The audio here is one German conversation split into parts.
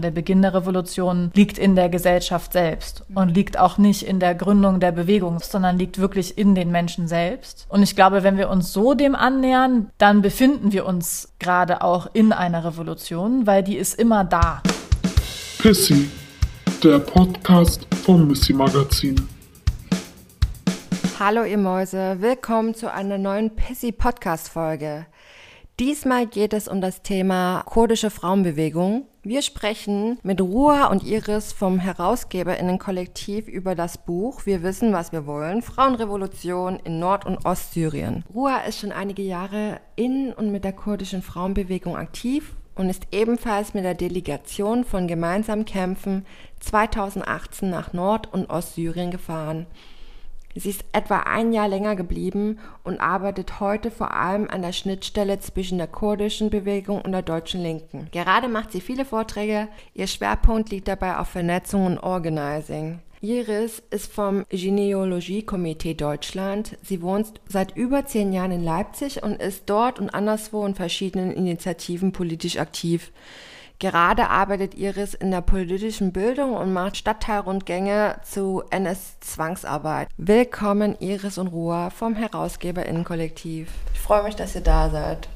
Der Beginn der Revolution liegt in der Gesellschaft selbst und liegt auch nicht in der Gründung der Bewegung, sondern liegt wirklich in den Menschen selbst. Und ich glaube, wenn wir uns so dem annähern, dann befinden wir uns gerade auch in einer Revolution, weil die ist immer da. Pissy, der Podcast vom Missy Magazin. Hallo ihr Mäuse, willkommen zu einer neuen Pissy Podcast Folge. Diesmal geht es um das Thema kurdische Frauenbewegung. Wir sprechen mit Ruha und Iris vom Herausgeberinnenkollektiv über das Buch Wir wissen, was wir wollen, Frauenrevolution in Nord- und Ostsyrien. Ruha ist schon einige Jahre in und mit der kurdischen Frauenbewegung aktiv und ist ebenfalls mit der Delegation von Gemeinsam Kämpfen 2018 nach Nord- und Ostsyrien gefahren. Sie ist etwa ein Jahr länger geblieben und arbeitet heute vor allem an der Schnittstelle zwischen der kurdischen Bewegung und der deutschen Linken. Gerade macht sie viele Vorträge. Ihr Schwerpunkt liegt dabei auf Vernetzung und Organizing. Iris ist vom Genealogie-Komitee Deutschland. Sie wohnt seit über zehn Jahren in Leipzig und ist dort und anderswo in verschiedenen Initiativen politisch aktiv. Gerade arbeitet Iris in der politischen Bildung und macht Stadtteilrundgänge zu NS-Zwangsarbeit. Willkommen Iris und Ruhr vom Herausgeberinnenkollektiv. Ich freue mich, dass ihr da seid.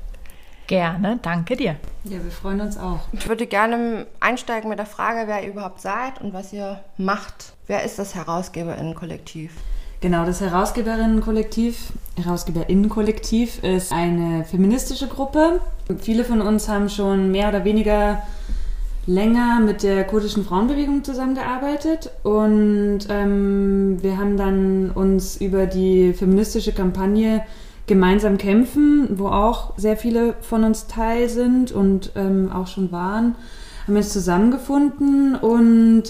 Gerne, danke dir. Ja, wir freuen uns auch. Ich würde gerne einsteigen mit der Frage, wer ihr überhaupt seid und was ihr macht. Wer ist das Herausgeberinnenkollektiv? Genau, das Herausgeberinnenkollektiv, Herausgeberinnenkollektiv ist eine feministische Gruppe. Viele von uns haben schon mehr oder weniger länger mit der kurdischen Frauenbewegung zusammengearbeitet und ähm, wir haben dann uns über die feministische Kampagne Gemeinsam kämpfen, wo auch sehr viele von uns teil sind und ähm, auch schon waren, haben wir uns zusammengefunden und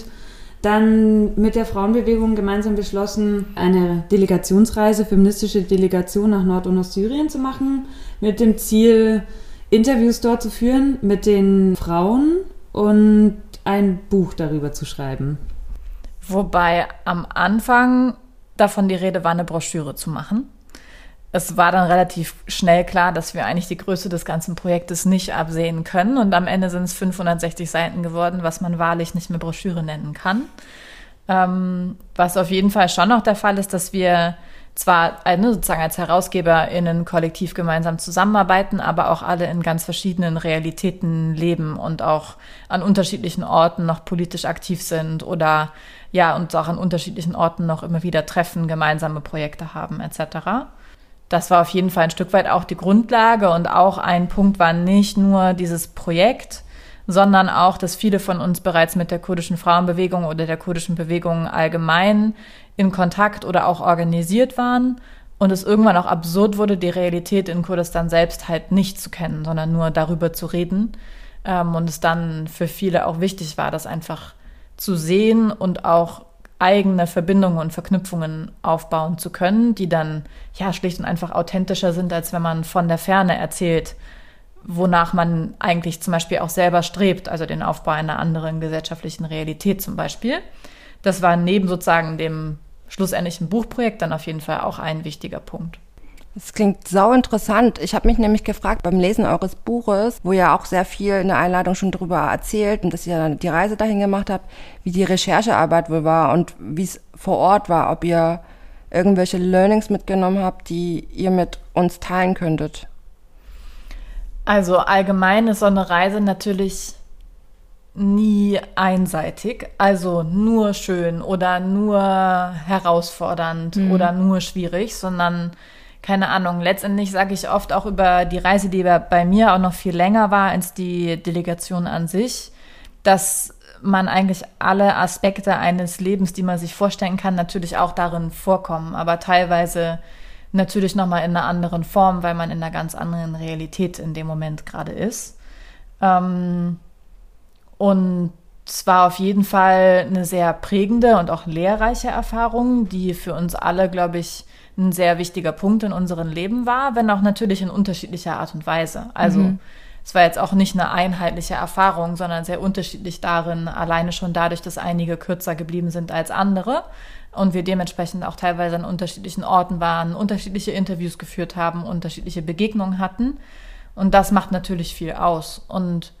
dann mit der Frauenbewegung gemeinsam beschlossen, eine Delegationsreise, feministische Delegation nach Nord- und Ostsyrien zu machen, mit dem Ziel, Interviews dort zu führen mit den Frauen und ein Buch darüber zu schreiben. Wobei am Anfang davon die Rede war, eine Broschüre zu machen es war dann relativ schnell klar, dass wir eigentlich die Größe des ganzen Projektes nicht absehen können. Und am Ende sind es 560 Seiten geworden, was man wahrlich nicht mehr Broschüre nennen kann. Ähm, was auf jeden Fall schon noch der Fall ist, dass wir zwar eine, sozusagen als HerausgeberInnen kollektiv gemeinsam zusammenarbeiten, aber auch alle in ganz verschiedenen Realitäten leben und auch an unterschiedlichen Orten noch politisch aktiv sind oder ja, und auch an unterschiedlichen Orten noch immer wieder treffen, gemeinsame Projekte haben, etc das war auf jeden Fall ein Stück weit auch die Grundlage und auch ein Punkt war nicht nur dieses Projekt, sondern auch, dass viele von uns bereits mit der kurdischen Frauenbewegung oder der kurdischen Bewegung allgemein in Kontakt oder auch organisiert waren und es irgendwann auch absurd wurde, die Realität in Kurdistan selbst halt nicht zu kennen, sondern nur darüber zu reden. Ähm, und es dann für viele auch wichtig war, das einfach zu sehen und auch eigene Verbindungen und Verknüpfungen aufbauen zu können, die dann ja schlicht und einfach authentischer sind, als wenn man von der Ferne erzählt, wonach man eigentlich zum Beispiel auch selber strebt, also den Aufbau einer anderen gesellschaftlichen Realität zum Beispiel. Das war neben sozusagen dem schlussendlichen Buchprojekt dann auf jeden Fall auch ein wichtiger Punkt. Das klingt sau interessant. Ich habe mich nämlich gefragt beim Lesen eures Buches, wo ihr auch sehr viel in der Einladung schon drüber erzählt und dass ihr die Reise dahin gemacht habt, wie die Recherchearbeit wohl war und wie es vor Ort war, ob ihr irgendwelche Learnings mitgenommen habt, die ihr mit uns teilen könntet. Also allgemein ist so eine Reise natürlich nie einseitig, also nur schön oder nur herausfordernd mhm. oder nur schwierig, sondern keine Ahnung, letztendlich sage ich oft auch über die Reise, die bei mir auch noch viel länger war als die Delegation an sich, dass man eigentlich alle Aspekte eines Lebens, die man sich vorstellen kann, natürlich auch darin vorkommen, aber teilweise natürlich nochmal in einer anderen Form, weil man in einer ganz anderen Realität in dem Moment gerade ist. Ähm, und es war auf jeden Fall eine sehr prägende und auch lehrreiche Erfahrung, die für uns alle, glaube ich, ein sehr wichtiger Punkt in unserem Leben war, wenn auch natürlich in unterschiedlicher Art und Weise. Also mhm. es war jetzt auch nicht eine einheitliche Erfahrung, sondern sehr unterschiedlich darin, alleine schon dadurch, dass einige kürzer geblieben sind als andere und wir dementsprechend auch teilweise an unterschiedlichen Orten waren, unterschiedliche Interviews geführt haben, unterschiedliche Begegnungen hatten. Und das macht natürlich viel aus. Und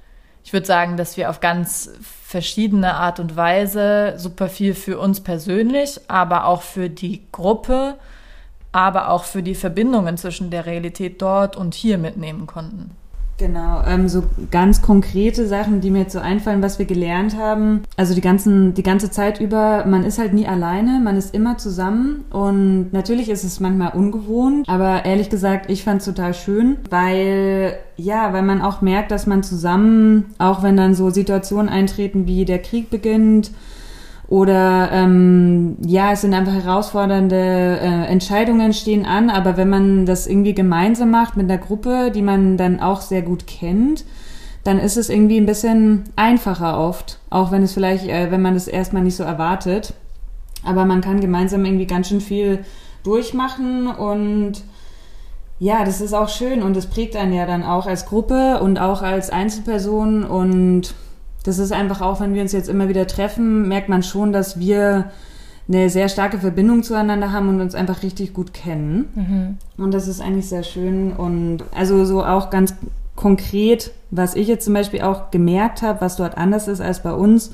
ich würde sagen, dass wir auf ganz verschiedene Art und Weise super viel für uns persönlich, aber auch für die Gruppe, aber auch für die Verbindungen zwischen der Realität dort und hier mitnehmen konnten. Genau, ähm, so ganz konkrete Sachen, die mir jetzt so einfallen, was wir gelernt haben. Also die ganzen, die ganze Zeit über, man ist halt nie alleine, man ist immer zusammen und natürlich ist es manchmal ungewohnt, aber ehrlich gesagt, ich fand es total schön, weil ja, weil man auch merkt, dass man zusammen, auch wenn dann so Situationen eintreten wie der Krieg beginnt oder ähm, ja, es sind einfach herausfordernde äh, Entscheidungen stehen an, aber wenn man das irgendwie gemeinsam macht mit einer Gruppe, die man dann auch sehr gut kennt, dann ist es irgendwie ein bisschen einfacher oft, auch wenn es vielleicht, äh, wenn man das erstmal nicht so erwartet. Aber man kann gemeinsam irgendwie ganz schön viel durchmachen und ja, das ist auch schön und das prägt einen ja dann auch als Gruppe und auch als Einzelperson und das ist einfach auch, wenn wir uns jetzt immer wieder treffen, merkt man schon, dass wir eine sehr starke Verbindung zueinander haben und uns einfach richtig gut kennen. Mhm. Und das ist eigentlich sehr schön. Und also so auch ganz konkret, was ich jetzt zum Beispiel auch gemerkt habe, was dort anders ist als bei uns,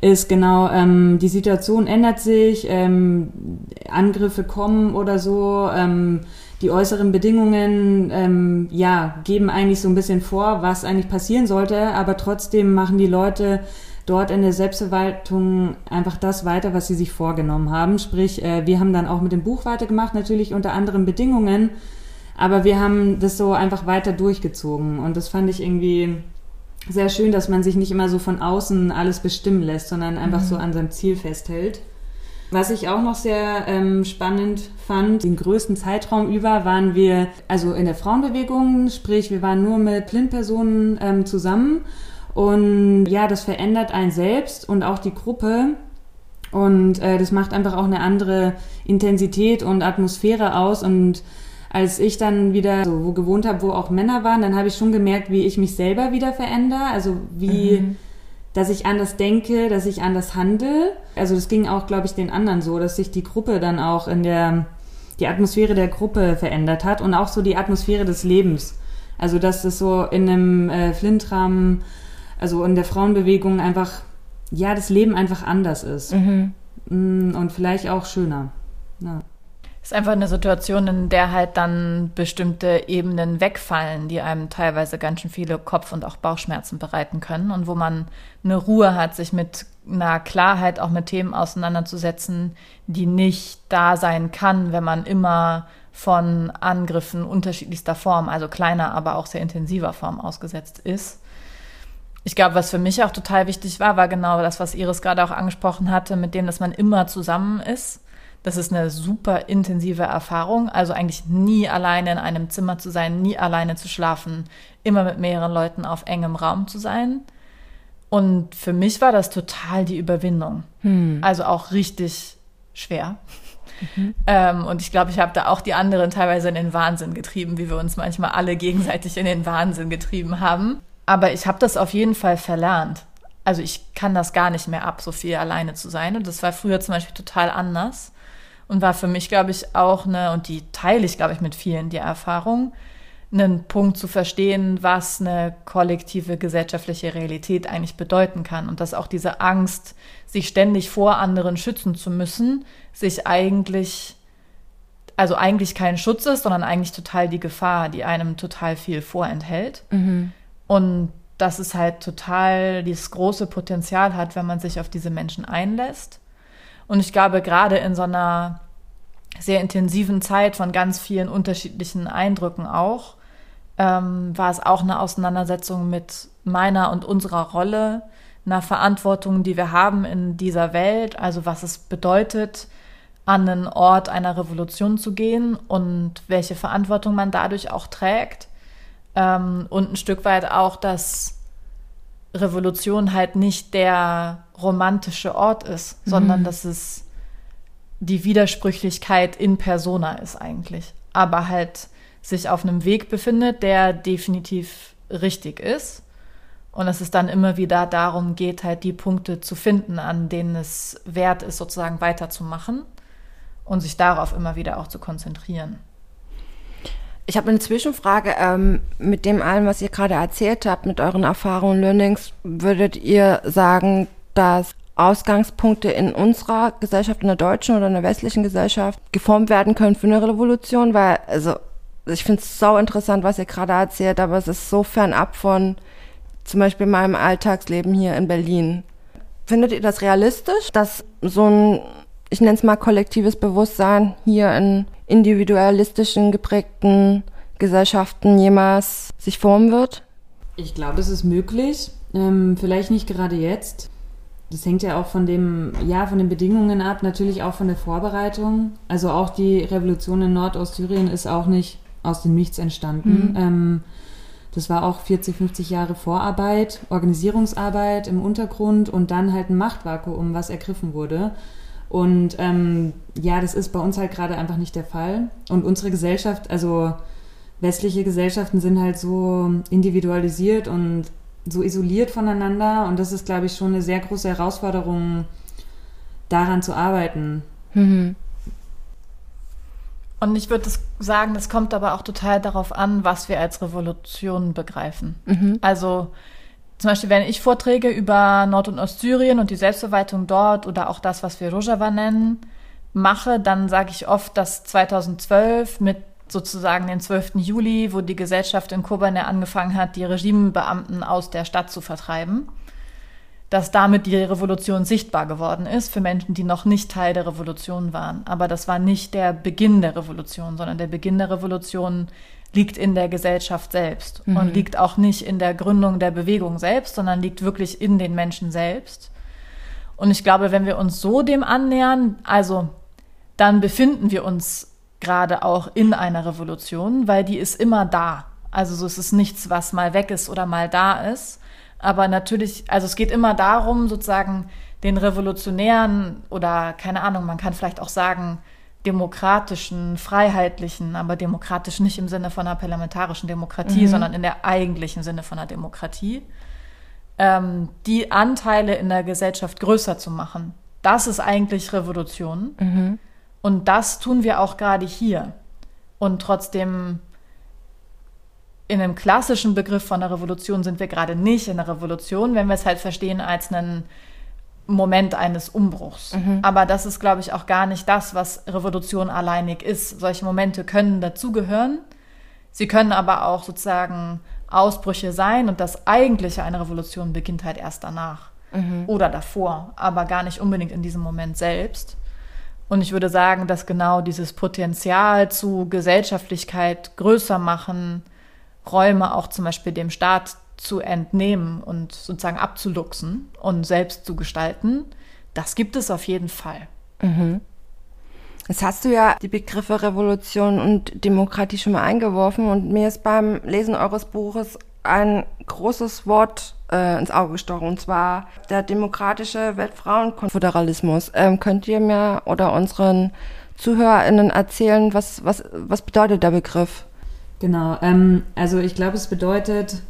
ist genau, ähm, die Situation ändert sich, ähm, Angriffe kommen oder so. Ähm, die äußeren Bedingungen ähm, ja geben eigentlich so ein bisschen vor, was eigentlich passieren sollte, aber trotzdem machen die Leute dort in der Selbstverwaltung einfach das weiter, was sie sich vorgenommen haben. Sprich, äh, wir haben dann auch mit dem Buch weitergemacht, natürlich unter anderen Bedingungen, aber wir haben das so einfach weiter durchgezogen und das fand ich irgendwie sehr schön, dass man sich nicht immer so von außen alles bestimmen lässt, sondern einfach mhm. so an seinem Ziel festhält. Was ich auch noch sehr ähm, spannend fand, den größten Zeitraum über waren wir also in der Frauenbewegung, sprich wir waren nur mit Blindpersonen ähm, zusammen. Und ja, das verändert einen selbst und auch die Gruppe. Und äh, das macht einfach auch eine andere Intensität und Atmosphäre aus. Und als ich dann wieder so wo gewohnt habe, wo auch Männer waren, dann habe ich schon gemerkt, wie ich mich selber wieder verändere, also wie mhm dass ich anders denke, dass ich anders handle. Also das ging auch, glaube ich, den anderen so, dass sich die Gruppe dann auch in der, die Atmosphäre der Gruppe verändert hat und auch so die Atmosphäre des Lebens. Also dass es so in einem äh, Flintrahmen, also in der Frauenbewegung einfach, ja, das Leben einfach anders ist. Mhm. Mm, und vielleicht auch schöner. Ja ist einfach eine Situation, in der halt dann bestimmte Ebenen wegfallen, die einem teilweise ganz schön viele Kopf- und auch Bauchschmerzen bereiten können und wo man eine Ruhe hat, sich mit einer Klarheit auch mit Themen auseinanderzusetzen, die nicht da sein kann, wenn man immer von Angriffen unterschiedlichster Form, also kleiner, aber auch sehr intensiver Form ausgesetzt ist. Ich glaube, was für mich auch total wichtig war, war genau das, was Iris gerade auch angesprochen hatte, mit dem, dass man immer zusammen ist das ist eine super intensive Erfahrung. Also eigentlich nie alleine in einem Zimmer zu sein, nie alleine zu schlafen, immer mit mehreren Leuten auf engem Raum zu sein. Und für mich war das total die Überwindung. Hm. Also auch richtig schwer. Mhm. Ähm, und ich glaube, ich habe da auch die anderen teilweise in den Wahnsinn getrieben, wie wir uns manchmal alle gegenseitig in den Wahnsinn getrieben haben. Aber ich habe das auf jeden Fall verlernt. Also ich kann das gar nicht mehr ab, so viel alleine zu sein. Und das war früher zum Beispiel total anders und war für mich, glaube ich, auch eine, und die teile ich, glaube ich, mit vielen, die Erfahrung, einen Punkt zu verstehen, was eine kollektive gesellschaftliche Realität eigentlich bedeuten kann. Und dass auch diese Angst, sich ständig vor anderen schützen zu müssen, sich eigentlich, also eigentlich kein Schutz ist, sondern eigentlich total die Gefahr, die einem total viel vorenthält. Mhm. Und dass es halt total dieses große Potenzial hat, wenn man sich auf diese Menschen einlässt und ich glaube, gerade in so einer sehr intensiven Zeit von ganz vielen unterschiedlichen Eindrücken auch, ähm, war es auch eine Auseinandersetzung mit meiner und unserer Rolle, einer Verantwortung, die wir haben in dieser Welt, also was es bedeutet, an einen Ort einer Revolution zu gehen und welche Verantwortung man dadurch auch trägt. Ähm, und ein Stück weit auch, dass Revolution halt nicht der romantische Ort ist, mhm. sondern dass es die Widersprüchlichkeit in persona ist eigentlich. Aber halt sich auf einem Weg befindet, der definitiv richtig ist. Und dass es dann immer wieder darum geht, halt die Punkte zu finden, an denen es wert ist, sozusagen weiterzumachen und sich darauf immer wieder auch zu konzentrieren. Ich habe eine Zwischenfrage. Ähm, mit dem allem, was ihr gerade erzählt habt, mit euren Erfahrungen und Learnings, würdet ihr sagen, dass Ausgangspunkte in unserer Gesellschaft, in der deutschen oder in der westlichen Gesellschaft geformt werden können für eine Revolution? Weil, also, ich finde es so interessant, was ihr gerade erzählt, aber es ist so fernab von zum Beispiel meinem Alltagsleben hier in Berlin. Findet ihr das realistisch, dass so ein, ich nenne es mal kollektives Bewusstsein hier in individualistischen geprägten Gesellschaften jemals sich formen wird? Ich glaube, es ist möglich. Ähm, vielleicht nicht gerade jetzt. Das hängt ja auch von dem, ja, von den Bedingungen ab, natürlich auch von der Vorbereitung. Also auch die Revolution in Nordostsyrien ist auch nicht aus dem Nichts entstanden. Mhm. Ähm, das war auch 40, 50 Jahre Vorarbeit, Organisierungsarbeit im Untergrund und dann halt ein Machtvakuum, was ergriffen wurde. Und ähm, ja, das ist bei uns halt gerade einfach nicht der Fall. Und unsere Gesellschaft, also westliche Gesellschaften sind halt so individualisiert und so isoliert voneinander. Und das ist, glaube ich, schon eine sehr große Herausforderung, daran zu arbeiten. Mhm. Und ich würde sagen, das kommt aber auch total darauf an, was wir als Revolution begreifen. Mhm. Also zum Beispiel, wenn ich Vorträge über Nord- und Ostsyrien und die Selbstverwaltung dort oder auch das, was wir Rojava nennen, mache, dann sage ich oft, dass 2012 mit sozusagen den 12. Juli, wo die Gesellschaft in Kobane angefangen hat, die Regimebeamten aus der Stadt zu vertreiben, dass damit die Revolution sichtbar geworden ist für Menschen, die noch nicht Teil der Revolution waren. Aber das war nicht der Beginn der Revolution, sondern der Beginn der Revolution liegt in der Gesellschaft selbst mhm. und liegt auch nicht in der Gründung der Bewegung selbst, sondern liegt wirklich in den Menschen selbst. Und ich glaube, wenn wir uns so dem annähern, also dann befinden wir uns gerade auch in einer Revolution, weil die ist immer da. Also so ist es nichts, was mal weg ist oder mal da ist. Aber natürlich, also es geht immer darum, sozusagen den Revolutionären oder keine Ahnung, man kann vielleicht auch sagen, demokratischen, freiheitlichen, aber demokratisch nicht im Sinne von einer parlamentarischen Demokratie, mhm. sondern in der eigentlichen Sinne von einer Demokratie, ähm, die Anteile in der Gesellschaft größer zu machen. Das ist eigentlich Revolution. Mhm. Und das tun wir auch gerade hier. Und trotzdem, in einem klassischen Begriff von einer Revolution sind wir gerade nicht in einer Revolution, wenn wir es halt verstehen als einen Moment eines Umbruchs. Mhm. Aber das ist, glaube ich, auch gar nicht das, was Revolution alleinig ist. Solche Momente können dazugehören. Sie können aber auch sozusagen Ausbrüche sein und das eigentliche einer Revolution beginnt halt erst danach mhm. oder davor, aber gar nicht unbedingt in diesem Moment selbst. Und ich würde sagen, dass genau dieses Potenzial zu Gesellschaftlichkeit größer machen, Räume auch zum Beispiel dem Staat zu entnehmen und sozusagen abzuluxen und selbst zu gestalten, das gibt es auf jeden Fall. Mhm. Jetzt hast du ja die Begriffe Revolution und Demokratie schon mal eingeworfen und mir ist beim Lesen eures Buches ein großes Wort äh, ins Auge gestochen, und zwar der demokratische Weltfrauenkonföderalismus. Ähm, könnt ihr mir oder unseren ZuhörerInnen erzählen, was, was, was bedeutet der Begriff? Genau, ähm, also ich glaube, es bedeutet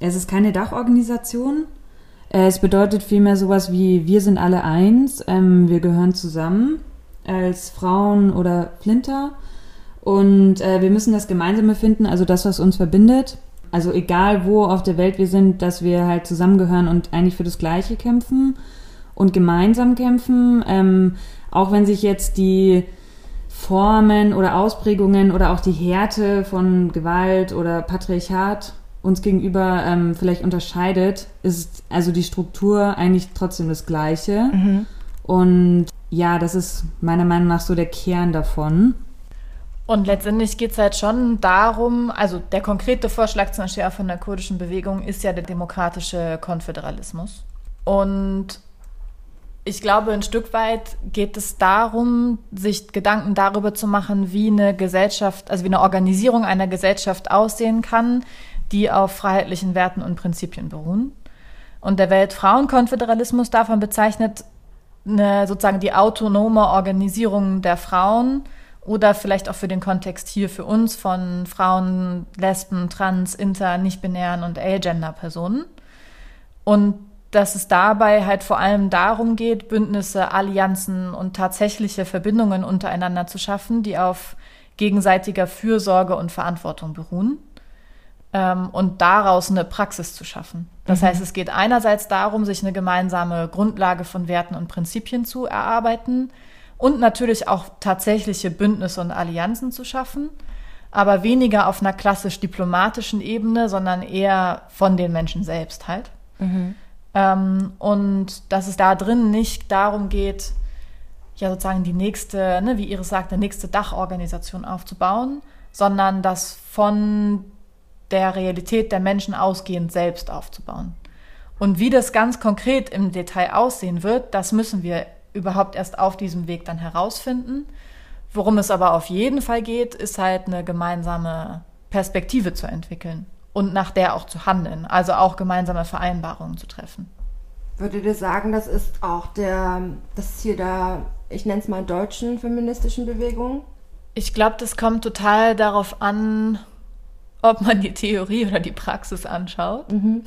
es ist keine Dachorganisation. Es bedeutet vielmehr sowas wie wir sind alle eins, ähm, wir gehören zusammen als Frauen oder Flinter und äh, wir müssen das Gemeinsame finden, also das, was uns verbindet. Also egal wo auf der Welt wir sind, dass wir halt zusammengehören und eigentlich für das Gleiche kämpfen und gemeinsam kämpfen, ähm, auch wenn sich jetzt die Formen oder Ausprägungen oder auch die Härte von Gewalt oder Patriarchat uns gegenüber ähm, vielleicht unterscheidet, ist also die Struktur eigentlich trotzdem das Gleiche. Mhm. Und ja, das ist meiner Meinung nach so der Kern davon. Und letztendlich geht es halt schon darum, also der konkrete Vorschlag zum Beispiel auch von der kurdischen Bewegung ist ja der demokratische Konföderalismus. Und ich glaube, ein Stück weit geht es darum, sich Gedanken darüber zu machen, wie eine Gesellschaft, also wie eine Organisierung einer Gesellschaft aussehen kann, die auf freiheitlichen Werten und Prinzipien beruhen. Und der Weltfrauenkonföderalismus davon bezeichnet eine, sozusagen die autonome Organisierung der Frauen oder vielleicht auch für den Kontext hier für uns von Frauen, Lesben, Trans, Inter, nicht-binären und A-Gender-Personen. Und dass es dabei halt vor allem darum geht, Bündnisse, Allianzen und tatsächliche Verbindungen untereinander zu schaffen, die auf gegenseitiger Fürsorge und Verantwortung beruhen und daraus eine Praxis zu schaffen. Das mhm. heißt, es geht einerseits darum, sich eine gemeinsame Grundlage von Werten und Prinzipien zu erarbeiten und natürlich auch tatsächliche Bündnisse und Allianzen zu schaffen, aber weniger auf einer klassisch diplomatischen Ebene, sondern eher von den Menschen selbst halt. Mhm. Ähm, und dass es da drin nicht darum geht, ja sozusagen die nächste, ne, wie Iris sagte, nächste Dachorganisation aufzubauen, sondern das von der Realität der Menschen ausgehend selbst aufzubauen. Und wie das ganz konkret im Detail aussehen wird, das müssen wir überhaupt erst auf diesem Weg dann herausfinden. Worum es aber auf jeden Fall geht, ist halt eine gemeinsame Perspektive zu entwickeln und nach der auch zu handeln, also auch gemeinsame Vereinbarungen zu treffen. Würdet ihr sagen, das ist auch der, das Ziel der, ich nenne es mal deutschen feministischen Bewegung? Ich glaube, das kommt total darauf an, ob man die Theorie oder die Praxis anschaut. Mhm.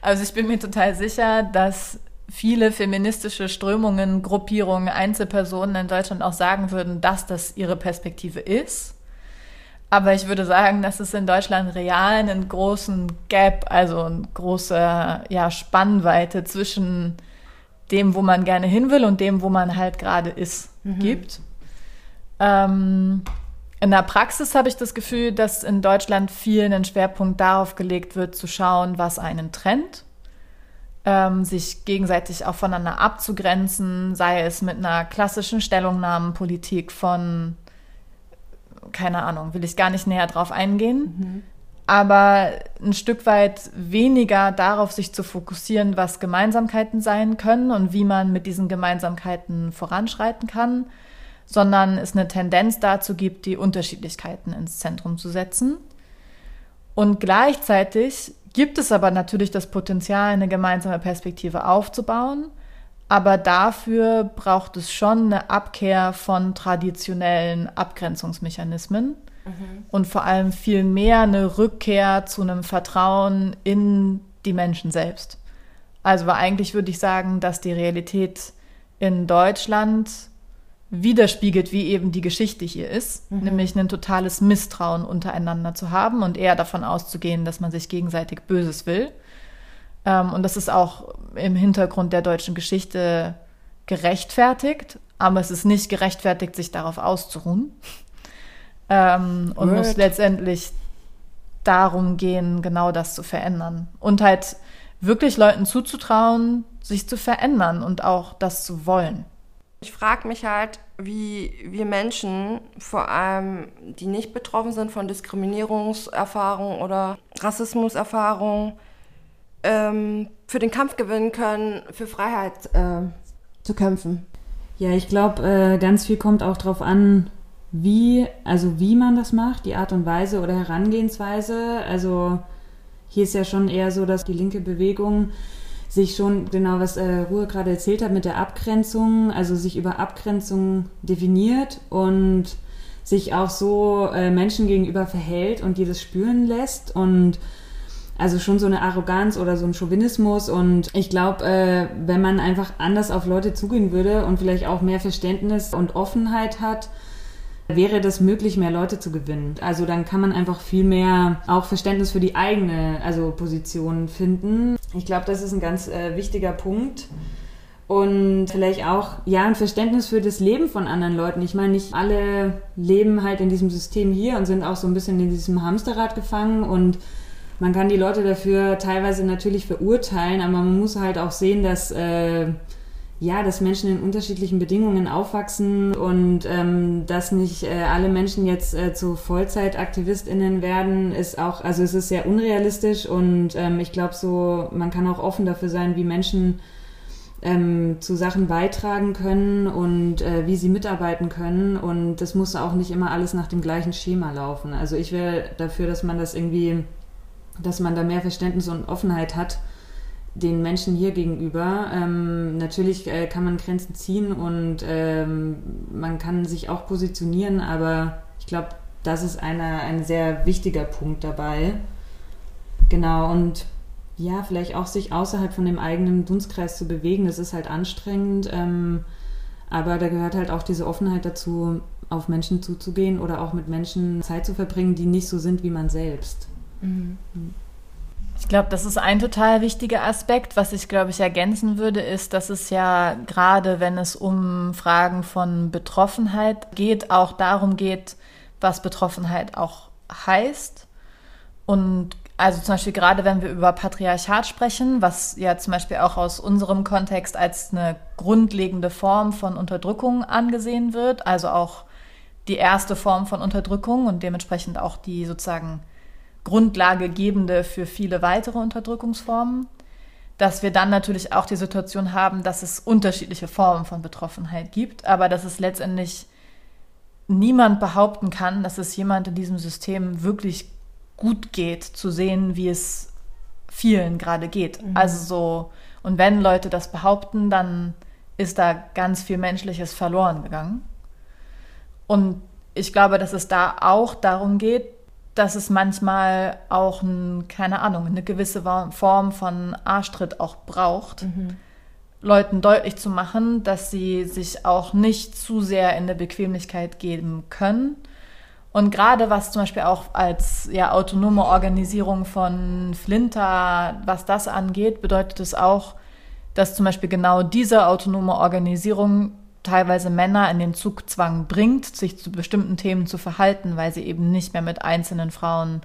Also ich bin mir total sicher, dass viele feministische Strömungen, Gruppierungen, Einzelpersonen in Deutschland auch sagen würden, dass das ihre Perspektive ist. Aber ich würde sagen, dass es in Deutschland real einen großen Gap, also eine große ja, Spannweite zwischen dem, wo man gerne hin will und dem, wo man halt gerade ist, mhm. gibt. Ähm, in der Praxis habe ich das Gefühl, dass in Deutschland viel einen Schwerpunkt darauf gelegt wird, zu schauen, was einen trennt, ähm, sich gegenseitig auch voneinander abzugrenzen, sei es mit einer klassischen Stellungnahmenpolitik von, keine Ahnung, will ich gar nicht näher drauf eingehen, mhm. aber ein Stück weit weniger darauf sich zu fokussieren, was Gemeinsamkeiten sein können und wie man mit diesen Gemeinsamkeiten voranschreiten kann sondern es eine Tendenz dazu gibt, die Unterschiedlichkeiten ins Zentrum zu setzen. Und gleichzeitig gibt es aber natürlich das Potenzial, eine gemeinsame Perspektive aufzubauen. Aber dafür braucht es schon eine Abkehr von traditionellen Abgrenzungsmechanismen mhm. und vor allem viel mehr eine Rückkehr zu einem Vertrauen in die Menschen selbst. Also eigentlich würde ich sagen, dass die Realität in Deutschland widerspiegelt, wie eben die Geschichte hier ist, mhm. nämlich ein totales Misstrauen untereinander zu haben und eher davon auszugehen, dass man sich gegenseitig Böses will. Ähm, und das ist auch im Hintergrund der deutschen Geschichte gerechtfertigt, aber es ist nicht gerechtfertigt, sich darauf auszuruhen. Ähm, und muss letztendlich darum gehen, genau das zu verändern. Und halt wirklich Leuten zuzutrauen, sich zu verändern und auch das zu wollen. Ich frage mich halt, wie wir Menschen, vor allem die nicht betroffen sind von Diskriminierungserfahrungen oder Rassismuserfahrungen, ähm, für den Kampf gewinnen können, für Freiheit äh, zu kämpfen. Ja, ich glaube, äh, ganz viel kommt auch darauf an, wie, also wie man das macht, die Art und Weise oder Herangehensweise. Also hier ist ja schon eher so, dass die linke Bewegung sich schon genau, was äh, Ruhe gerade erzählt hat mit der Abgrenzung, also sich über Abgrenzung definiert und sich auch so äh, Menschen gegenüber verhält und dieses spüren lässt und also schon so eine Arroganz oder so ein Chauvinismus und ich glaube, äh, wenn man einfach anders auf Leute zugehen würde und vielleicht auch mehr Verständnis und Offenheit hat, wäre das möglich, mehr Leute zu gewinnen. Also dann kann man einfach viel mehr auch Verständnis für die eigene also Position finden. Ich glaube, das ist ein ganz äh, wichtiger Punkt. Und vielleicht auch, ja, ein Verständnis für das Leben von anderen Leuten. Ich meine, nicht alle leben halt in diesem System hier und sind auch so ein bisschen in diesem Hamsterrad gefangen und man kann die Leute dafür teilweise natürlich verurteilen, aber man muss halt auch sehen, dass äh, ja, dass Menschen in unterschiedlichen Bedingungen aufwachsen und ähm, dass nicht äh, alle Menschen jetzt äh, zu VollzeitaktivistInnen werden, ist auch, also es ist sehr unrealistisch und ähm, ich glaube so, man kann auch offen dafür sein, wie Menschen ähm, zu Sachen beitragen können und äh, wie sie mitarbeiten können und das muss auch nicht immer alles nach dem gleichen Schema laufen. Also ich wäre dafür, dass man das irgendwie, dass man da mehr Verständnis und Offenheit hat den Menschen hier gegenüber. Ähm, natürlich äh, kann man Grenzen ziehen und ähm, man kann sich auch positionieren, aber ich glaube, das ist eine, ein sehr wichtiger Punkt dabei. Genau, und ja, vielleicht auch sich außerhalb von dem eigenen Dunstkreis zu bewegen, das ist halt anstrengend. Ähm, Aber da gehört halt auch diese Offenheit dazu, auf Menschen zuzugehen oder auch mit Menschen Zeit zu verbringen, die nicht so sind wie man selbst. Mhm. Ich glaube, das ist ein total wichtiger Aspekt. Was ich, glaube ich, ergänzen würde, ist, dass es ja gerade, wenn es um Fragen von Betroffenheit geht, auch darum geht, was Betroffenheit auch heißt. Und also zum Beispiel gerade, wenn wir über Patriarchat sprechen, was ja zum Beispiel auch aus unserem Kontext als eine grundlegende Form von Unterdrückung angesehen wird, also auch die erste Form von Unterdrückung und dementsprechend auch die sozusagen Grundlage gebende für viele weitere Unterdrückungsformen, dass wir dann natürlich auch die Situation haben, dass es unterschiedliche Formen von Betroffenheit gibt, aber dass es letztendlich niemand behaupten kann, dass es jemand in diesem System wirklich gut geht, zu sehen, wie es vielen gerade geht. Mhm. Also so, und wenn Leute das behaupten, dann ist da ganz viel Menschliches verloren gegangen. Und ich glaube, dass es da auch darum geht, dass es manchmal auch, ein, keine Ahnung, eine gewisse Form von Arschtritt auch braucht, mhm. Leuten deutlich zu machen, dass sie sich auch nicht zu sehr in der Bequemlichkeit geben können. Und gerade was zum Beispiel auch als ja, autonome Organisierung von Flinter, was das angeht, bedeutet es auch, dass zum Beispiel genau diese autonome Organisierung teilweise Männer in den Zugzwang bringt, sich zu bestimmten Themen zu verhalten, weil sie eben nicht mehr mit einzelnen Frauen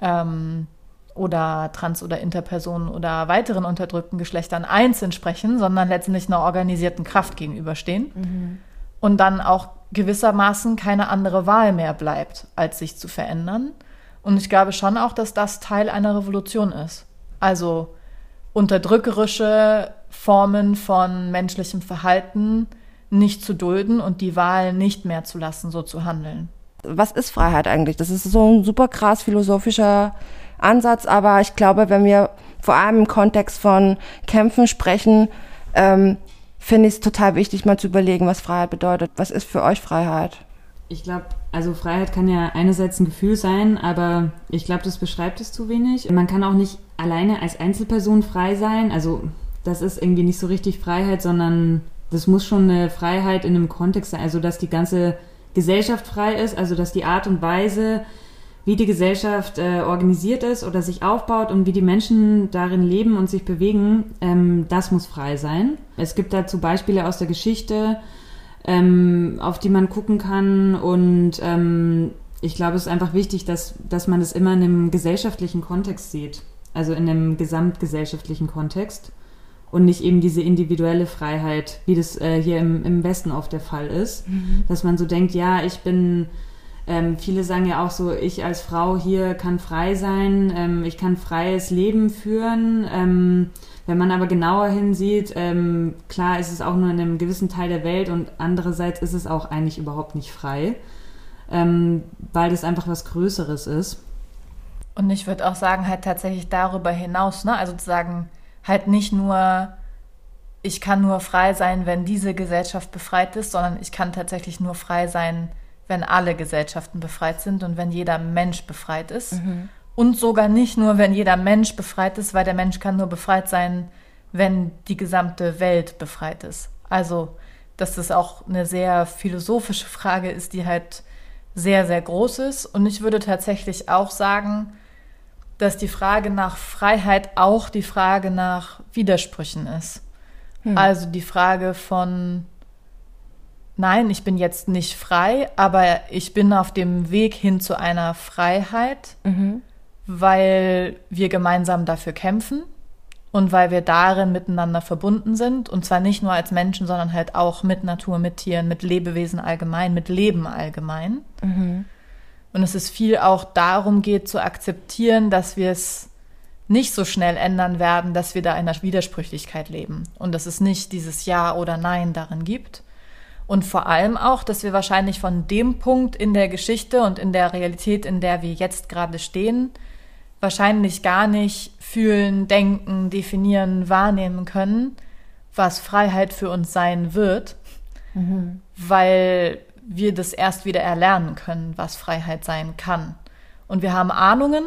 ähm, oder Trans- oder Interpersonen oder weiteren unterdrückten Geschlechtern einzeln sprechen, sondern letztendlich einer organisierten Kraft gegenüberstehen. Mhm. Und dann auch gewissermaßen keine andere Wahl mehr bleibt, als sich zu verändern. Und ich glaube schon auch, dass das Teil einer Revolution ist. Also unterdrückerische Formen von menschlichem Verhalten nicht zu dulden und die Wahl nicht mehr zu lassen, so zu handeln. Was ist Freiheit eigentlich? Das ist so ein super krass philosophischer Ansatz, aber ich glaube, wenn wir vor allem im Kontext von Kämpfen sprechen, ähm, finde ich es total wichtig, mal zu überlegen, was Freiheit bedeutet. Was ist für euch Freiheit? Ich glaube, also Freiheit kann ja einerseits ein Gefühl sein, aber ich glaube, das beschreibt es zu wenig. Man kann auch nicht alleine als Einzelperson frei sein. Also das ist irgendwie nicht so richtig Freiheit, sondern das muss schon eine Freiheit in einem Kontext sein, also dass die ganze Gesellschaft frei ist, also dass die Art und Weise, wie die Gesellschaft äh, organisiert ist oder sich aufbaut und wie die Menschen darin leben und sich bewegen, ähm, das muss frei sein. Es gibt dazu Beispiele aus der Geschichte, ähm, auf die man gucken kann und ähm, ich glaube, es ist einfach wichtig, dass, dass man das immer in einem gesellschaftlichen Kontext sieht, also in einem gesamtgesellschaftlichen Kontext und nicht eben diese individuelle Freiheit, wie das äh, hier im, im Westen oft der Fall ist. Mhm. Dass man so denkt, ja, ich bin, ähm, viele sagen ja auch so, ich als Frau hier kann frei sein, ähm, ich kann freies Leben führen. Ähm, wenn man aber genauer hinsieht, ähm, klar ist es auch nur in einem gewissen Teil der Welt und andererseits ist es auch eigentlich überhaupt nicht frei, ähm, weil das einfach was Größeres ist. Und ich würde auch sagen, halt tatsächlich darüber hinaus, ne? Also zu sagen, halt nicht nur, ich kann nur frei sein, wenn diese Gesellschaft befreit ist, sondern ich kann tatsächlich nur frei sein, wenn alle Gesellschaften befreit sind und wenn jeder Mensch befreit ist. Mhm. Und sogar nicht nur, wenn jeder Mensch befreit ist, weil der Mensch kann nur befreit sein, wenn die gesamte Welt befreit ist. Also, dass das auch eine sehr philosophische Frage ist, die halt sehr, sehr groß ist. Und ich würde tatsächlich auch sagen, dass die Frage nach Freiheit auch die Frage nach Widersprüchen ist. Hm. Also die Frage von, nein, ich bin jetzt nicht frei, aber ich bin auf dem Weg hin zu einer Freiheit, mhm. weil wir gemeinsam dafür kämpfen und weil wir darin miteinander verbunden sind. Und zwar nicht nur als Menschen, sondern halt auch mit Natur, mit Tieren, mit Lebewesen allgemein, mit Leben allgemein. Mhm. Und es ist viel auch darum geht zu akzeptieren, dass wir es nicht so schnell ändern werden, dass wir da in der Widersprüchlichkeit leben und dass es nicht dieses Ja oder Nein darin gibt. Und vor allem auch, dass wir wahrscheinlich von dem Punkt in der Geschichte und in der Realität, in der wir jetzt gerade stehen, wahrscheinlich gar nicht fühlen, denken, definieren, wahrnehmen können, was Freiheit für uns sein wird, mhm. weil wir das erst wieder erlernen können, was Freiheit sein kann. Und wir haben Ahnungen,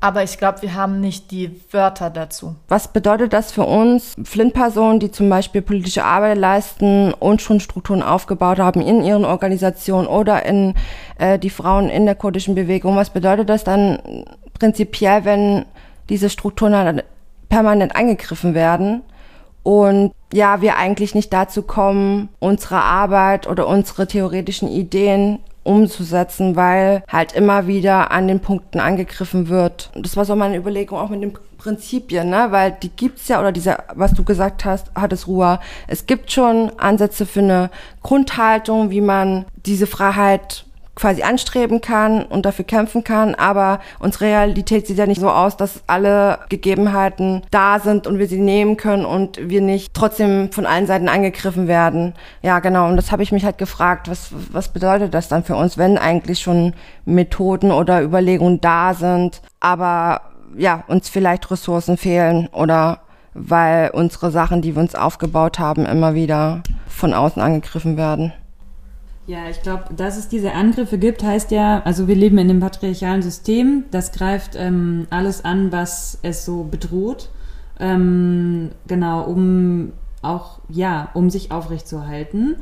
aber ich glaube, wir haben nicht die Wörter dazu. Was bedeutet das für uns, Flint-Personen, die zum Beispiel politische Arbeit leisten und schon Strukturen aufgebaut haben in ihren Organisationen oder in äh, die Frauen in der kurdischen Bewegung? Was bedeutet das dann prinzipiell, wenn diese Strukturen permanent angegriffen werden? Und ja, wir eigentlich nicht dazu kommen, unsere Arbeit oder unsere theoretischen Ideen umzusetzen, weil halt immer wieder an den Punkten angegriffen wird. Das war so meine Überlegung auch mit den Prinzipien, ne? weil die gibt's ja, oder diese, was du gesagt hast, hat es Ruhe. Es gibt schon Ansätze für eine Grundhaltung, wie man diese Freiheit quasi anstreben kann und dafür kämpfen kann, aber unsere Realität sieht ja nicht so aus, dass alle Gegebenheiten da sind und wir sie nehmen können und wir nicht trotzdem von allen Seiten angegriffen werden. Ja, genau. Und das habe ich mich halt gefragt, was, was bedeutet das dann für uns, wenn eigentlich schon Methoden oder Überlegungen da sind, aber ja, uns vielleicht Ressourcen fehlen oder weil unsere Sachen, die wir uns aufgebaut haben, immer wieder von außen angegriffen werden. Ja, ich glaube, dass es diese Angriffe gibt, heißt ja, also wir leben in einem patriarchalen System, das greift ähm, alles an, was es so bedroht. Ähm, genau, um auch, ja, um sich aufrechtzuerhalten.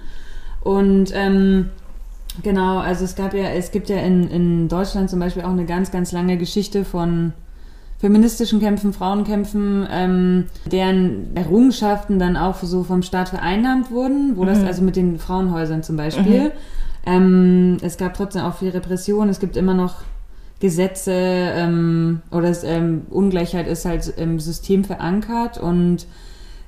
Und ähm, genau, also es gab ja, es gibt ja in, in Deutschland zum Beispiel auch eine ganz, ganz lange Geschichte von feministischen Kämpfen, Frauenkämpfen, ähm, deren Errungenschaften dann auch so vom Staat vereinnahmt wurden, wo mhm. das also mit den Frauenhäusern zum Beispiel. Mhm. Ähm, es gab trotzdem auch viel Repression, es gibt immer noch Gesetze ähm, oder es, ähm, Ungleichheit ist halt im System verankert und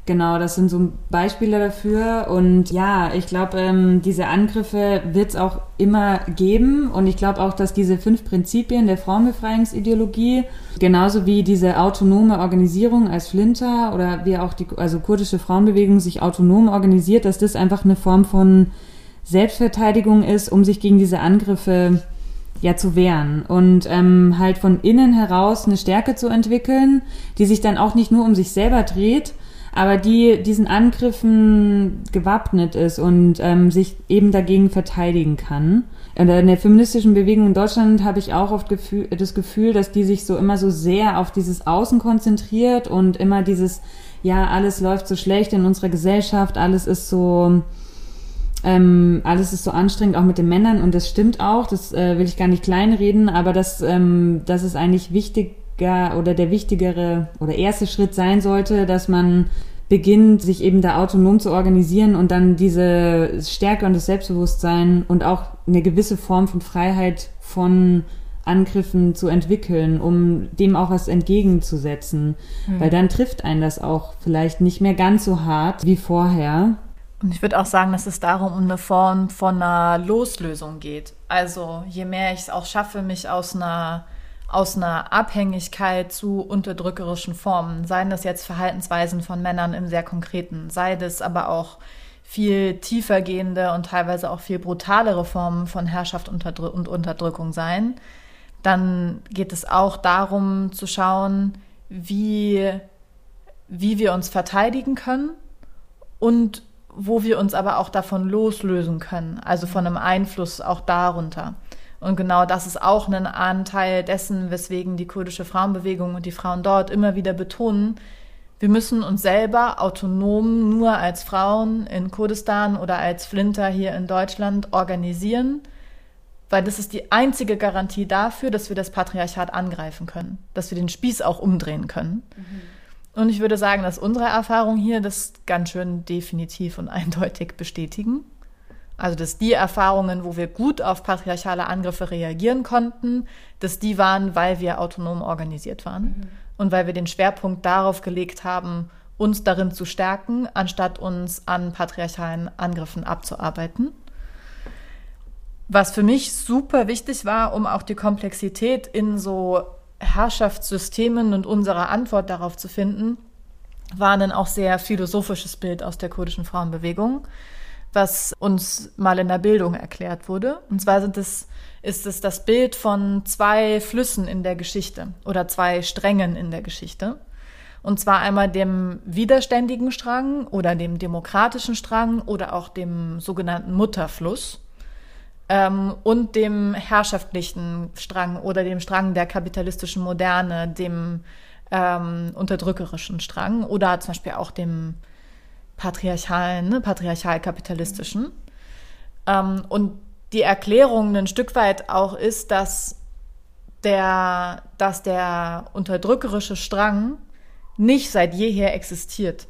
Genau, das sind so Beispiele dafür. Und ja, ich glaube, ähm, diese Angriffe wird es auch immer geben. Und ich glaube auch, dass diese fünf Prinzipien der Frauenbefreiungsideologie, genauso wie diese autonome Organisierung als Flinter oder wie auch die also kurdische Frauenbewegung sich autonom organisiert, dass das einfach eine Form von Selbstverteidigung ist, um sich gegen diese Angriffe ja zu wehren und ähm, halt von innen heraus eine Stärke zu entwickeln, die sich dann auch nicht nur um sich selber dreht, aber die diesen Angriffen gewappnet ist und ähm, sich eben dagegen verteidigen kann. In der feministischen Bewegung in Deutschland habe ich auch oft Gefühl, das Gefühl, dass die sich so immer so sehr auf dieses Außen konzentriert und immer dieses, ja, alles läuft so schlecht in unserer Gesellschaft, alles ist so, ähm, alles ist so anstrengend, auch mit den Männern und das stimmt auch, das äh, will ich gar nicht kleinreden, aber das, ähm, das ist eigentlich wichtig oder der wichtigere oder erste Schritt sein sollte, dass man beginnt, sich eben da autonom zu organisieren und dann diese Stärke und das Selbstbewusstsein und auch eine gewisse Form von Freiheit von Angriffen zu entwickeln, um dem auch was entgegenzusetzen. Mhm. Weil dann trifft einen das auch vielleicht nicht mehr ganz so hart wie vorher. Und ich würde auch sagen, dass es darum um eine Form von einer Loslösung geht. Also je mehr ich es auch schaffe, mich aus einer aus einer Abhängigkeit zu unterdrückerischen Formen, seien das jetzt Verhaltensweisen von Männern im sehr konkreten, sei das aber auch viel tiefer gehende und teilweise auch viel brutalere Formen von Herrschaft und Unterdrückung sein, dann geht es auch darum zu schauen, wie, wie wir uns verteidigen können und wo wir uns aber auch davon loslösen können, also von einem Einfluss auch darunter. Und genau das ist auch ein Anteil dessen, weswegen die kurdische Frauenbewegung und die Frauen dort immer wieder betonen, wir müssen uns selber autonom nur als Frauen in Kurdistan oder als Flinter hier in Deutschland organisieren, weil das ist die einzige Garantie dafür, dass wir das Patriarchat angreifen können, dass wir den Spieß auch umdrehen können. Mhm. Und ich würde sagen, dass unsere Erfahrungen hier das ganz schön definitiv und eindeutig bestätigen. Also, dass die Erfahrungen, wo wir gut auf patriarchale Angriffe reagieren konnten, dass die waren, weil wir autonom organisiert waren mhm. und weil wir den Schwerpunkt darauf gelegt haben, uns darin zu stärken, anstatt uns an patriarchalen Angriffen abzuarbeiten. Was für mich super wichtig war, um auch die Komplexität in so Herrschaftssystemen und unserer Antwort darauf zu finden, war ein auch sehr philosophisches Bild aus der kurdischen Frauenbewegung was uns mal in der Bildung erklärt wurde. Und zwar sind es, ist es das Bild von zwei Flüssen in der Geschichte oder zwei Strängen in der Geschichte. Und zwar einmal dem widerständigen Strang oder dem demokratischen Strang oder auch dem sogenannten Mutterfluss. ähm, und dem herrschaftlichen Strang oder dem Strang der kapitalistischen Moderne, dem ähm, unterdrückerischen Strang oder zum Beispiel auch dem patriarchalen, ne, patriarchal-kapitalistischen. Ähm, und die Erklärung ein Stück weit auch ist, dass der, dass der unterdrückerische Strang nicht seit jeher existiert,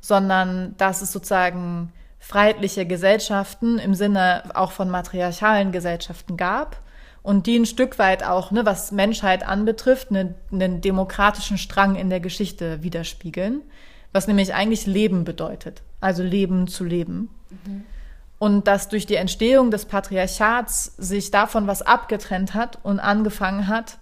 sondern dass es sozusagen freiheitliche Gesellschaften im Sinne auch von matriarchalen Gesellschaften gab und die ein Stück weit auch, ne, was Menschheit anbetrifft, einen, einen demokratischen Strang in der Geschichte widerspiegeln, was nämlich eigentlich Leben bedeutet, also Leben zu leben. Mhm. Und dass durch die Entstehung des Patriarchats sich davon was abgetrennt hat und angefangen hat,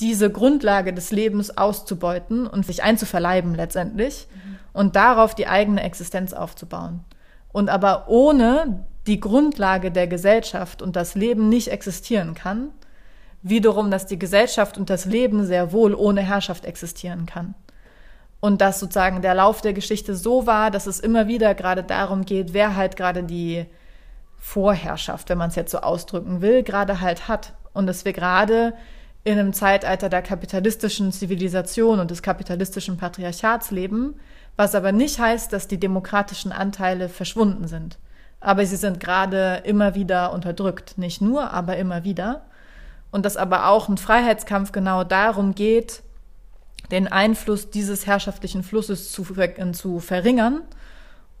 diese Grundlage des Lebens auszubeuten und sich einzuverleiben letztendlich mhm. und darauf die eigene Existenz aufzubauen. Und aber ohne die Grundlage der Gesellschaft und das Leben nicht existieren kann, wiederum, dass die Gesellschaft und das Leben sehr wohl ohne Herrschaft existieren kann. Und dass sozusagen der Lauf der Geschichte so war, dass es immer wieder gerade darum geht, wer halt gerade die Vorherrschaft, wenn man es jetzt so ausdrücken will, gerade halt hat. Und dass wir gerade in einem Zeitalter der kapitalistischen Zivilisation und des kapitalistischen Patriarchats leben, was aber nicht heißt, dass die demokratischen Anteile verschwunden sind. Aber sie sind gerade immer wieder unterdrückt. Nicht nur, aber immer wieder. Und dass aber auch ein Freiheitskampf genau darum geht, den Einfluss dieses herrschaftlichen Flusses zu, zu verringern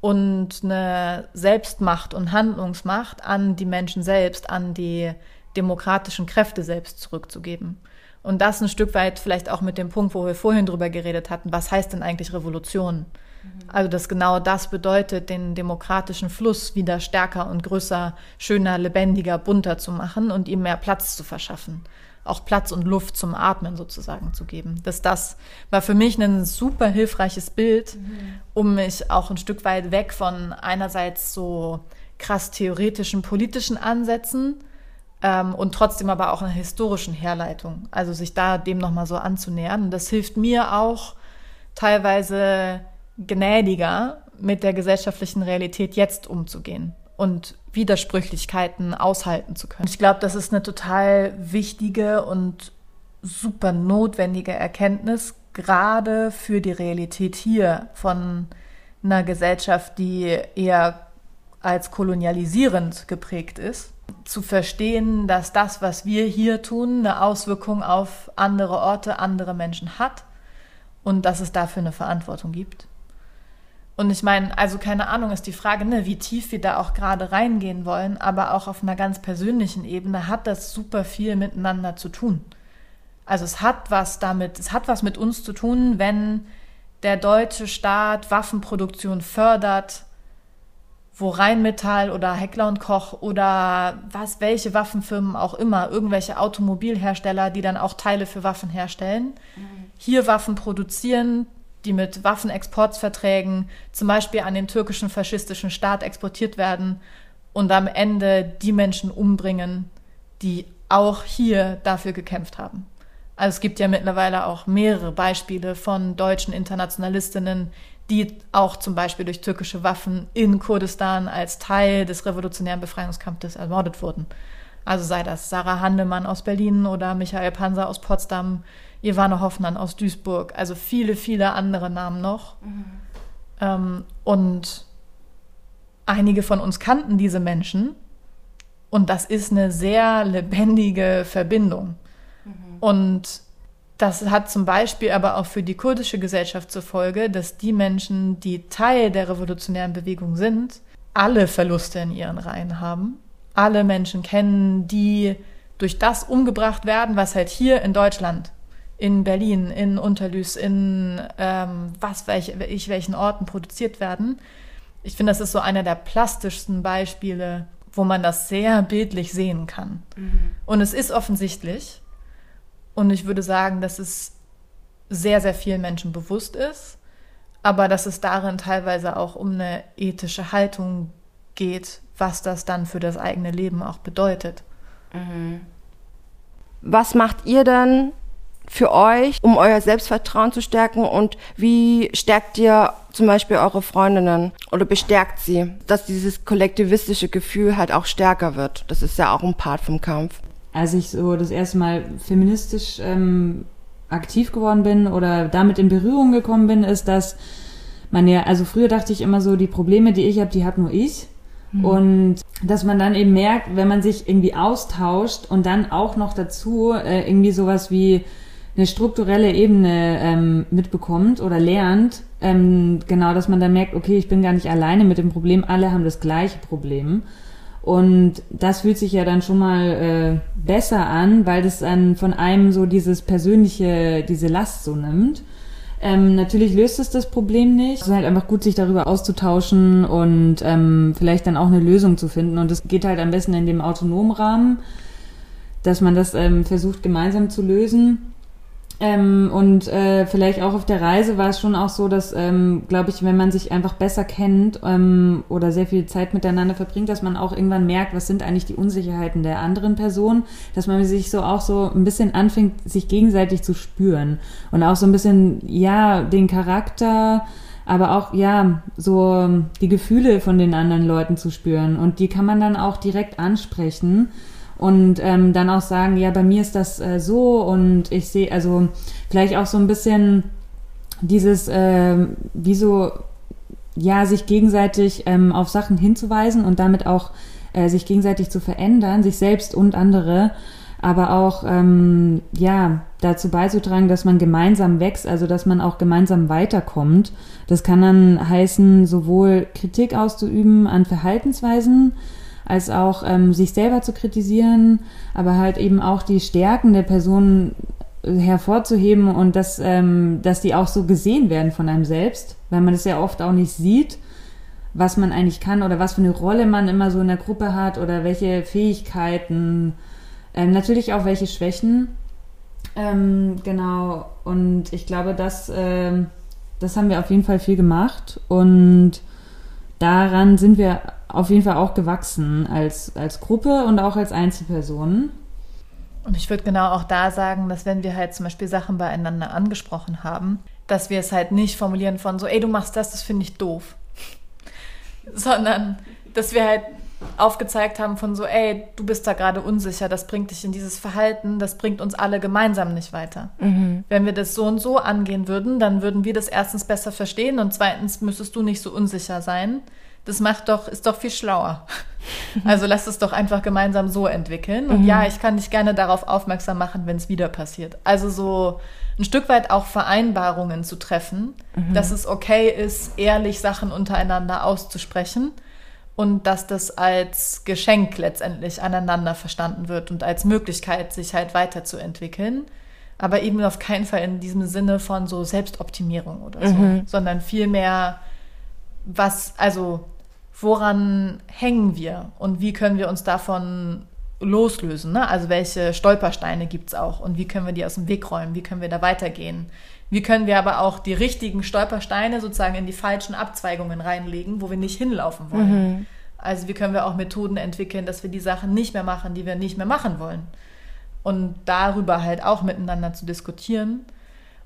und eine Selbstmacht und Handlungsmacht an die Menschen selbst, an die demokratischen Kräfte selbst zurückzugeben. Und das ein Stück weit vielleicht auch mit dem Punkt, wo wir vorhin drüber geredet hatten, was heißt denn eigentlich Revolution? Mhm. Also, dass genau das bedeutet, den demokratischen Fluss wieder stärker und größer, schöner, lebendiger, bunter zu machen und ihm mehr Platz zu verschaffen auch Platz und Luft zum Atmen sozusagen zu geben. Das, das war für mich ein super hilfreiches Bild, mhm. um mich auch ein Stück weit weg von einerseits so krass theoretischen politischen Ansätzen ähm, und trotzdem aber auch einer historischen Herleitung. Also sich da dem nochmal so anzunähern. Und das hilft mir auch teilweise gnädiger mit der gesellschaftlichen Realität jetzt umzugehen und Widersprüchlichkeiten aushalten zu können. Ich glaube, das ist eine total wichtige und super notwendige Erkenntnis, gerade für die Realität hier von einer Gesellschaft, die eher als kolonialisierend geprägt ist, zu verstehen, dass das, was wir hier tun, eine Auswirkung auf andere Orte, andere Menschen hat und dass es dafür eine Verantwortung gibt. Und ich meine, also keine Ahnung, ist die Frage, ne, wie tief wir da auch gerade reingehen wollen, aber auch auf einer ganz persönlichen Ebene hat das super viel miteinander zu tun. Also es hat was damit, es hat was mit uns zu tun, wenn der deutsche Staat Waffenproduktion fördert, wo Rheinmetall oder Heckler und Koch oder was, welche Waffenfirmen auch immer, irgendwelche Automobilhersteller, die dann auch Teile für Waffen herstellen, mhm. hier Waffen produzieren, die mit Waffenexportverträgen zum Beispiel an den türkischen faschistischen Staat exportiert werden und am Ende die Menschen umbringen, die auch hier dafür gekämpft haben. Also es gibt ja mittlerweile auch mehrere Beispiele von deutschen Internationalistinnen, die auch zum Beispiel durch türkische Waffen in Kurdistan als Teil des revolutionären Befreiungskampfes ermordet wurden. Also sei das Sarah Handemann aus Berlin oder Michael Panzer aus Potsdam, Ivana Hoffmann aus Duisburg, also viele, viele andere Namen noch. Mhm. Ähm, und einige von uns kannten diese Menschen. Und das ist eine sehr lebendige Verbindung. Mhm. Und das hat zum Beispiel aber auch für die kurdische Gesellschaft zur Folge, dass die Menschen, die Teil der revolutionären Bewegung sind, alle Verluste in ihren Reihen haben. Alle Menschen kennen, die durch das umgebracht werden, was halt hier in Deutschland in Berlin, in Unterlüß, in ähm, was welch, ich welchen Orten produziert werden. Ich finde, das ist so einer der plastischsten Beispiele, wo man das sehr bildlich sehen kann. Mhm. Und es ist offensichtlich. Und ich würde sagen, dass es sehr, sehr vielen Menschen bewusst ist, aber dass es darin teilweise auch um eine ethische Haltung geht, was das dann für das eigene Leben auch bedeutet. Mhm. Was macht ihr dann für euch, um euer Selbstvertrauen zu stärken und wie stärkt ihr zum Beispiel eure Freundinnen oder bestärkt sie, dass dieses kollektivistische Gefühl halt auch stärker wird? Das ist ja auch ein Part vom Kampf. Als ich so das erste Mal feministisch ähm, aktiv geworden bin oder damit in Berührung gekommen bin, ist, dass man ja, also früher dachte ich immer so, die Probleme, die ich habe, die habe nur ich. Mhm. Und dass man dann eben merkt, wenn man sich irgendwie austauscht und dann auch noch dazu äh, irgendwie sowas wie eine strukturelle Ebene ähm, mitbekommt oder lernt, ähm, genau, dass man dann merkt, okay, ich bin gar nicht alleine mit dem Problem, alle haben das gleiche Problem. Und das fühlt sich ja dann schon mal äh, besser an, weil das dann von einem so dieses persönliche, diese Last so nimmt. Ähm, natürlich löst es das Problem nicht. Es ist halt einfach gut, sich darüber auszutauschen und ähm, vielleicht dann auch eine Lösung zu finden. Und das geht halt am besten in dem autonomen Rahmen, dass man das ähm, versucht gemeinsam zu lösen. Ähm, und äh, vielleicht auch auf der Reise war es schon auch so, dass, ähm, glaube ich, wenn man sich einfach besser kennt ähm, oder sehr viel Zeit miteinander verbringt, dass man auch irgendwann merkt, was sind eigentlich die Unsicherheiten der anderen Person, dass man sich so auch so ein bisschen anfängt, sich gegenseitig zu spüren. Und auch so ein bisschen, ja, den Charakter, aber auch, ja, so die Gefühle von den anderen Leuten zu spüren. Und die kann man dann auch direkt ansprechen und ähm, dann auch sagen, ja, bei mir ist das äh, so und ich sehe, also vielleicht auch so ein bisschen dieses, äh, wie so, ja, sich gegenseitig ähm, auf Sachen hinzuweisen und damit auch äh, sich gegenseitig zu verändern, sich selbst und andere, aber auch, ähm, ja, dazu beizutragen, dass man gemeinsam wächst, also dass man auch gemeinsam weiterkommt. Das kann dann heißen, sowohl Kritik auszuüben an Verhaltensweisen, als auch ähm, sich selber zu kritisieren, aber halt eben auch die Stärken der Person hervorzuheben und dass, ähm, dass die auch so gesehen werden von einem selbst, weil man das ja oft auch nicht sieht, was man eigentlich kann oder was für eine Rolle man immer so in der Gruppe hat oder welche Fähigkeiten, ähm, natürlich auch welche Schwächen. Ähm, genau, und ich glaube, das, ähm, das haben wir auf jeden Fall viel gemacht und daran sind wir auf jeden Fall auch gewachsen als, als Gruppe und auch als Einzelpersonen. Und ich würde genau auch da sagen, dass wenn wir halt zum Beispiel Sachen beieinander angesprochen haben, dass wir es halt nicht formulieren von so, ey, du machst das, das finde ich doof. Sondern, dass wir halt aufgezeigt haben von so, ey, du bist da gerade unsicher, das bringt dich in dieses Verhalten, das bringt uns alle gemeinsam nicht weiter. Mhm. Wenn wir das so und so angehen würden, dann würden wir das erstens besser verstehen und zweitens müsstest du nicht so unsicher sein das macht doch, ist doch viel schlauer. Also lass es doch einfach gemeinsam so entwickeln. Und mhm. ja, ich kann dich gerne darauf aufmerksam machen, wenn es wieder passiert. Also so ein Stück weit auch Vereinbarungen zu treffen, mhm. dass es okay ist, ehrlich Sachen untereinander auszusprechen und dass das als Geschenk letztendlich aneinander verstanden wird und als Möglichkeit, sich halt weiterzuentwickeln. Aber eben auf keinen Fall in diesem Sinne von so Selbstoptimierung oder so, mhm. sondern vielmehr was, also woran hängen wir und wie können wir uns davon loslösen? Ne? Also welche Stolpersteine gibt es auch und wie können wir die aus dem Weg räumen? Wie können wir da weitergehen? Wie können wir aber auch die richtigen Stolpersteine sozusagen in die falschen Abzweigungen reinlegen, wo wir nicht hinlaufen wollen? Mhm. Also wie können wir auch Methoden entwickeln, dass wir die Sachen nicht mehr machen, die wir nicht mehr machen wollen? Und darüber halt auch miteinander zu diskutieren.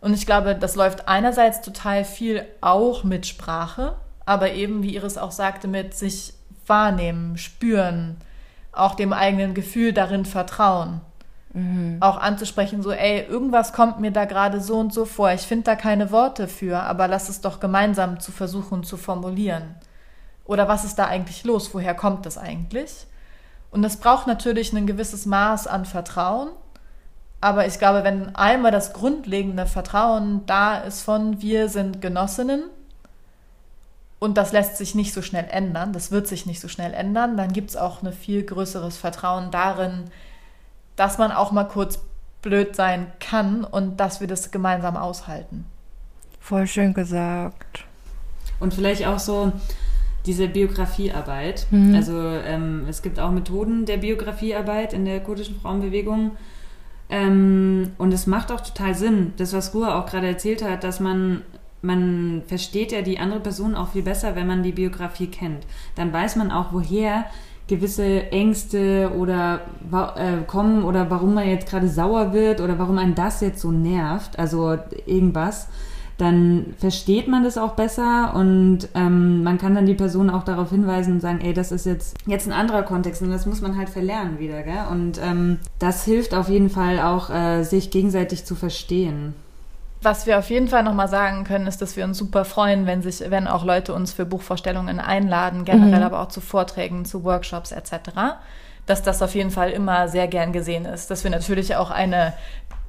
Und ich glaube, das läuft einerseits total viel auch mit Sprache, aber eben, wie Iris auch sagte, mit sich wahrnehmen, spüren, auch dem eigenen Gefühl darin vertrauen. Mhm. Auch anzusprechen, so, ey, irgendwas kommt mir da gerade so und so vor. Ich finde da keine Worte für, aber lass es doch gemeinsam zu versuchen zu formulieren. Oder was ist da eigentlich los? Woher kommt das eigentlich? Und es braucht natürlich ein gewisses Maß an Vertrauen. Aber ich glaube, wenn einmal das grundlegende Vertrauen da ist von wir sind Genossinnen, und das lässt sich nicht so schnell ändern, das wird sich nicht so schnell ändern, dann gibt es auch ein viel größeres Vertrauen darin, dass man auch mal kurz blöd sein kann und dass wir das gemeinsam aushalten. Voll schön gesagt. Und vielleicht auch so diese Biografiearbeit. Mhm. Also ähm, es gibt auch Methoden der Biografiearbeit in der kurdischen Frauenbewegung. Ähm, und es macht auch total Sinn, das, was Ruhr auch gerade erzählt hat, dass man man versteht ja die andere Person auch viel besser, wenn man die Biografie kennt. Dann weiß man auch, woher gewisse Ängste oder äh, kommen oder warum man jetzt gerade sauer wird oder warum einen das jetzt so nervt, also irgendwas, dann versteht man das auch besser und ähm, man kann dann die Person auch darauf hinweisen und sagen, ey, das ist jetzt, jetzt ein anderer Kontext und das muss man halt verlernen wieder, gell? Und ähm, das hilft auf jeden Fall auch, äh, sich gegenseitig zu verstehen. Was wir auf jeden Fall nochmal sagen können, ist, dass wir uns super freuen, wenn sich, wenn auch Leute uns für Buchvorstellungen einladen, generell mhm. aber auch zu Vorträgen, zu Workshops etc. Dass das auf jeden Fall immer sehr gern gesehen ist. Dass wir natürlich auch eine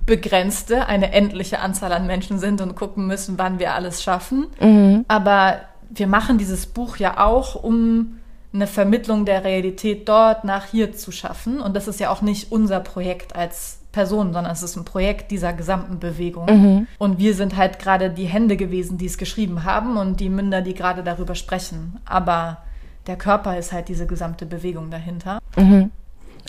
begrenzte, eine endliche Anzahl an Menschen sind und gucken müssen, wann wir alles schaffen. Mhm. Aber wir machen dieses Buch ja auch, um eine Vermittlung der Realität dort nach hier zu schaffen. Und das ist ja auch nicht unser Projekt als Person, sondern es ist ein Projekt dieser gesamten Bewegung. Mhm. Und wir sind halt gerade die Hände gewesen, die es geschrieben haben und die Münder, die gerade darüber sprechen. Aber der Körper ist halt diese gesamte Bewegung dahinter. Mhm.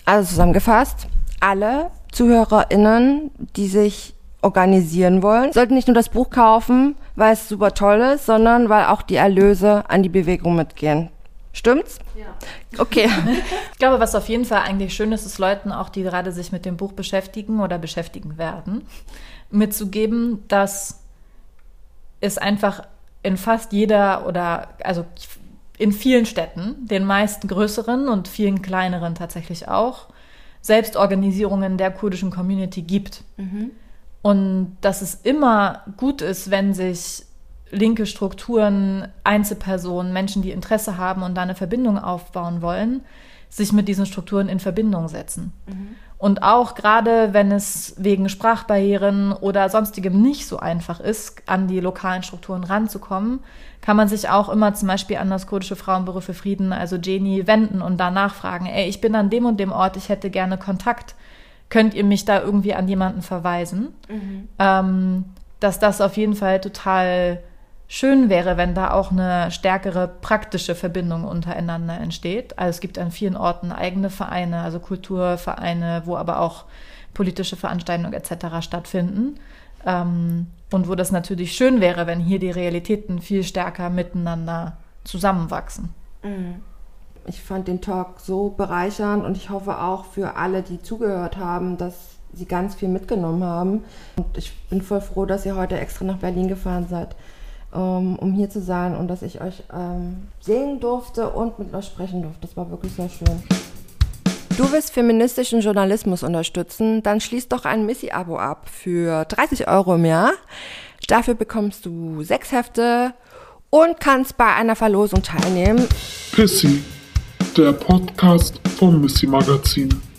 Also zusammengefasst, alle ZuhörerInnen, die sich organisieren wollen, sollten nicht nur das Buch kaufen, weil es super toll ist, sondern weil auch die Erlöse an die Bewegung mitgehen. Stimmt's? Ja. Okay. ich glaube, was auf jeden Fall eigentlich schön ist, ist Leuten auch, die gerade sich mit dem Buch beschäftigen oder beschäftigen werden, mitzugeben, dass es einfach in fast jeder oder also in vielen Städten, den meisten größeren und vielen kleineren tatsächlich auch, Selbstorganisierungen der kurdischen Community gibt. Mhm. Und dass es immer gut ist, wenn sich linke Strukturen, Einzelpersonen, Menschen, die Interesse haben und da eine Verbindung aufbauen wollen, sich mit diesen Strukturen in Verbindung setzen. Mhm. Und auch gerade wenn es wegen Sprachbarrieren oder sonstigem nicht so einfach ist, an die lokalen Strukturen ranzukommen, kann man sich auch immer zum Beispiel an das kurdische Frauenbüro für Frieden, also Jenny, wenden und da nachfragen, ey, ich bin an dem und dem Ort, ich hätte gerne Kontakt. Könnt ihr mich da irgendwie an jemanden verweisen? Mhm. Ähm, dass das auf jeden Fall total schön wäre, wenn da auch eine stärkere praktische Verbindung untereinander entsteht. Also es gibt an vielen Orten eigene Vereine, also Kulturvereine, wo aber auch politische Veranstaltungen etc. stattfinden. Ähm, und wo das natürlich schön wäre, wenn hier die Realitäten viel stärker miteinander zusammenwachsen. Mhm. Ich fand den Talk so bereichernd und ich hoffe auch für alle, die zugehört haben, dass sie ganz viel mitgenommen haben. Und ich bin voll froh, dass ihr heute extra nach Berlin gefahren seid um hier zu sein und dass ich euch ähm, sehen durfte und mit euch sprechen durfte. Das war wirklich sehr schön. Du willst feministischen Journalismus unterstützen? Dann schließ doch ein Missy-Abo ab für 30 Euro im Jahr. Dafür bekommst du sechs Hefte und kannst bei einer Verlosung teilnehmen. Pissy, der Podcast vom Missy Magazin.